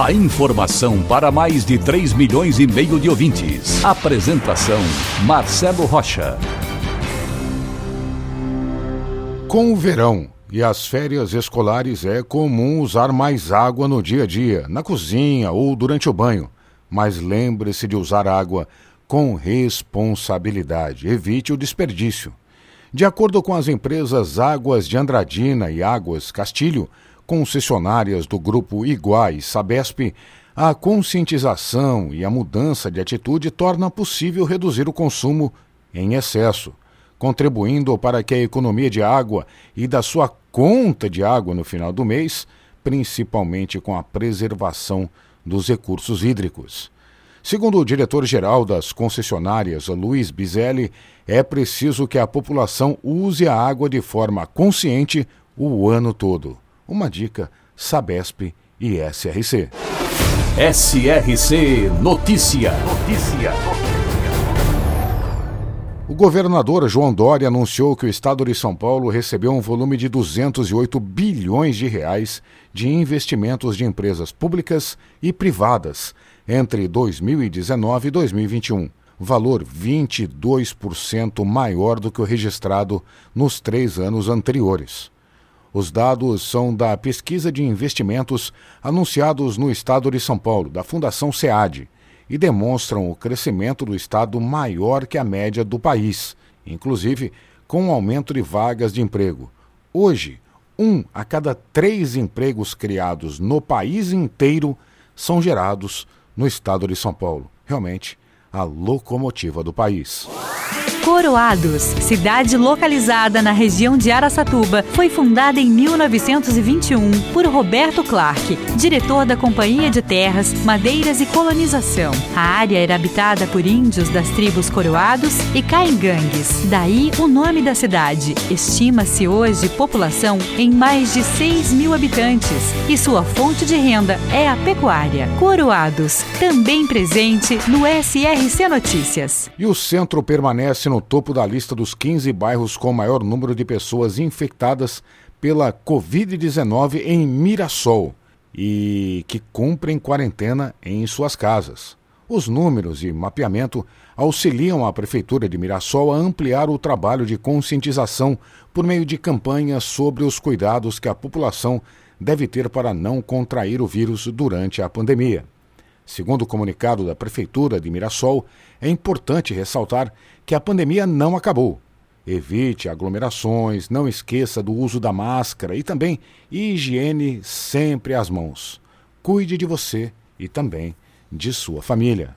A informação para mais de 3 milhões e meio de ouvintes. Apresentação Marcelo Rocha. Com o verão e as férias escolares é comum usar mais água no dia a dia, na cozinha ou durante o banho. Mas lembre-se de usar água com responsabilidade. Evite o desperdício. De acordo com as empresas Águas de Andradina e Águas Castilho, concessionárias do grupo Iguá e Sabesp, a conscientização e a mudança de atitude torna possível reduzir o consumo em excesso, contribuindo para que a economia de água e da sua conta de água no final do mês, principalmente com a preservação dos recursos hídricos. Segundo o diretor-geral das concessionárias, Luiz Bizelli, é preciso que a população use a água de forma consciente o ano todo. Uma dica: Sabesp e SRC. SRC Notícia. Notícia. O governador João Dória anunciou que o estado de São Paulo recebeu um volume de 208 bilhões de reais de investimentos de empresas públicas e privadas entre 2019 e 2021, valor 22% maior do que o registrado nos três anos anteriores. Os dados são da pesquisa de investimentos anunciados no estado de São Paulo, da Fundação SEAD, e demonstram o crescimento do estado maior que a média do país, inclusive com um aumento de vagas de emprego. Hoje, um a cada três empregos criados no país inteiro são gerados no estado de São Paulo. Realmente, a locomotiva do país. Coroados, cidade localizada na região de Araçatuba, foi fundada em 1921 por Roberto Clark, diretor da Companhia de Terras, Madeiras e Colonização. A área era habitada por índios das tribos Coroados e Caingangues. Daí o nome da cidade. Estima-se hoje população em mais de 6 mil habitantes e sua fonte de renda é a pecuária. Coroados, também presente no SRC Notícias. E o centro permanece no topo da lista dos 15 bairros com maior número de pessoas infectadas pela Covid-19 em Mirassol e que cumprem quarentena em suas casas. Os números e mapeamento auxiliam a Prefeitura de Mirassol a ampliar o trabalho de conscientização por meio de campanhas sobre os cuidados que a população deve ter para não contrair o vírus durante a pandemia. Segundo o comunicado da Prefeitura de Mirassol, é importante ressaltar que a pandemia não acabou. Evite aglomerações, não esqueça do uso da máscara e também higiene sempre as mãos. Cuide de você e também de sua família.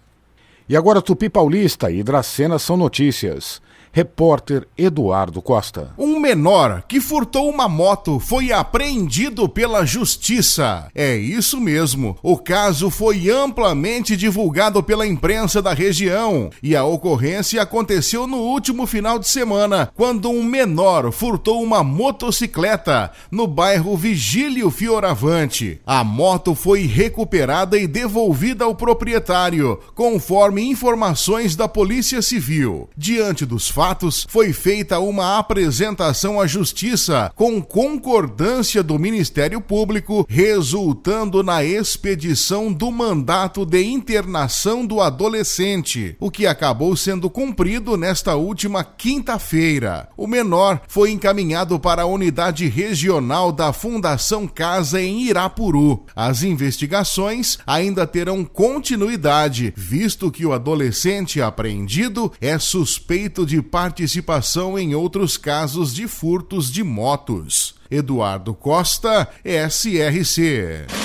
E agora Tupi Paulista e Dracena são notícias. Repórter Eduardo Costa. Um menor que furtou uma moto foi apreendido pela justiça. É isso mesmo. O caso foi amplamente divulgado pela imprensa da região e a ocorrência aconteceu no último final de semana, quando um menor furtou uma motocicleta no bairro Vigílio Fioravante. A moto foi recuperada e devolvida ao proprietário, conforme informações da Polícia Civil. Diante dos fatos, fatos, foi feita uma apresentação à Justiça com concordância do Ministério Público, resultando na expedição do mandato de internação do adolescente, o que acabou sendo cumprido nesta última quinta-feira. O menor foi encaminhado para a unidade regional da Fundação Casa em Irapuru. As investigações ainda terão continuidade, visto que o adolescente apreendido é suspeito de participação em outros casos de furtos de motos. Eduardo Costa, SRC.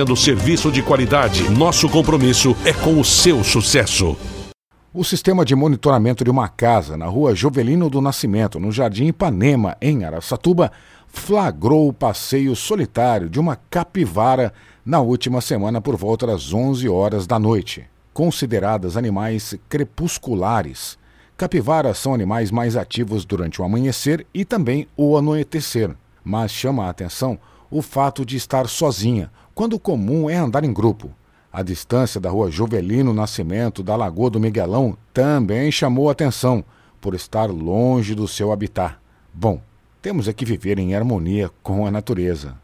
oferecendo serviço de qualidade. Nosso compromisso é com o seu sucesso. O sistema de monitoramento de uma casa na rua Jovelino do Nascimento, no Jardim Ipanema, em Araçatuba, flagrou o passeio solitário de uma capivara na última semana por volta das 11 horas da noite. Consideradas animais crepusculares, capivaras são animais mais ativos durante o amanhecer e também o anoitecer, mas chama a atenção o fato de estar sozinha, quando o comum é andar em grupo. A distância da rua Jovelino Nascimento da Lagoa do Miguelão também chamou atenção, por estar longe do seu habitat. Bom, temos é que viver em harmonia com a natureza.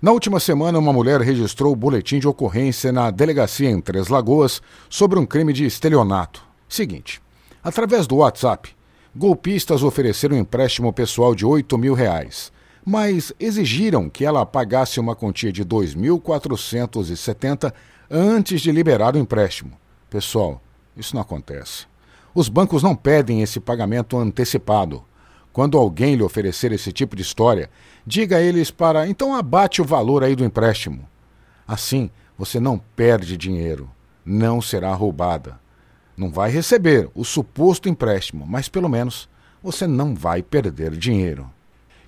Na última semana, uma mulher registrou o boletim de ocorrência na delegacia em Três Lagoas sobre um crime de estelionato. Seguinte: através do WhatsApp, golpistas ofereceram um empréstimo pessoal de 8 mil reais, mas exigiram que ela pagasse uma quantia de 2.470 antes de liberar o empréstimo. Pessoal, isso não acontece. Os bancos não pedem esse pagamento antecipado. Quando alguém lhe oferecer esse tipo de história, diga a eles para então abate o valor aí do empréstimo. Assim, você não perde dinheiro, não será roubada. Não vai receber o suposto empréstimo, mas pelo menos você não vai perder dinheiro.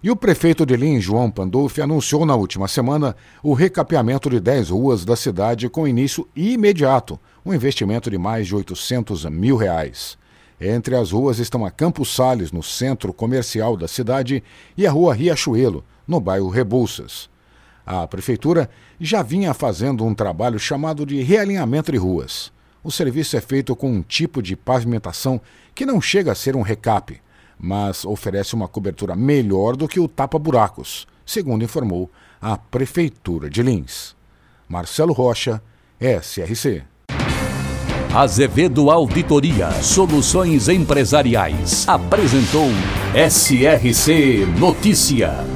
E o prefeito de Lins, João Pandolfi, anunciou na última semana o recapeamento de 10 ruas da cidade com início imediato, um investimento de mais de 800 mil reais. Entre as ruas estão a Campos Sales, no centro comercial da cidade, e a Rua Riachuelo, no bairro Rebouças. A prefeitura já vinha fazendo um trabalho chamado de realinhamento de ruas. O serviço é feito com um tipo de pavimentação que não chega a ser um recape, mas oferece uma cobertura melhor do que o tapa-buracos, segundo informou a Prefeitura de Lins. Marcelo Rocha, SRC. Azevedo Auditoria Soluções Empresariais apresentou SRC Notícia.